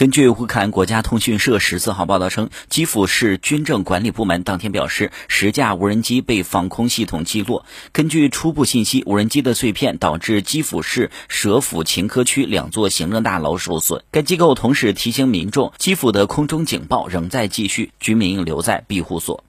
根据乌克兰国家通讯社十四号报道称，基辅市军政管理部门当天表示，十架无人机被防空系统击落。根据初步信息，无人机的碎片导致基辅市舍甫琴科区两座行政大楼受损。该机构同时提醒民众，基辅的空中警报仍在继续，居民留在庇护所。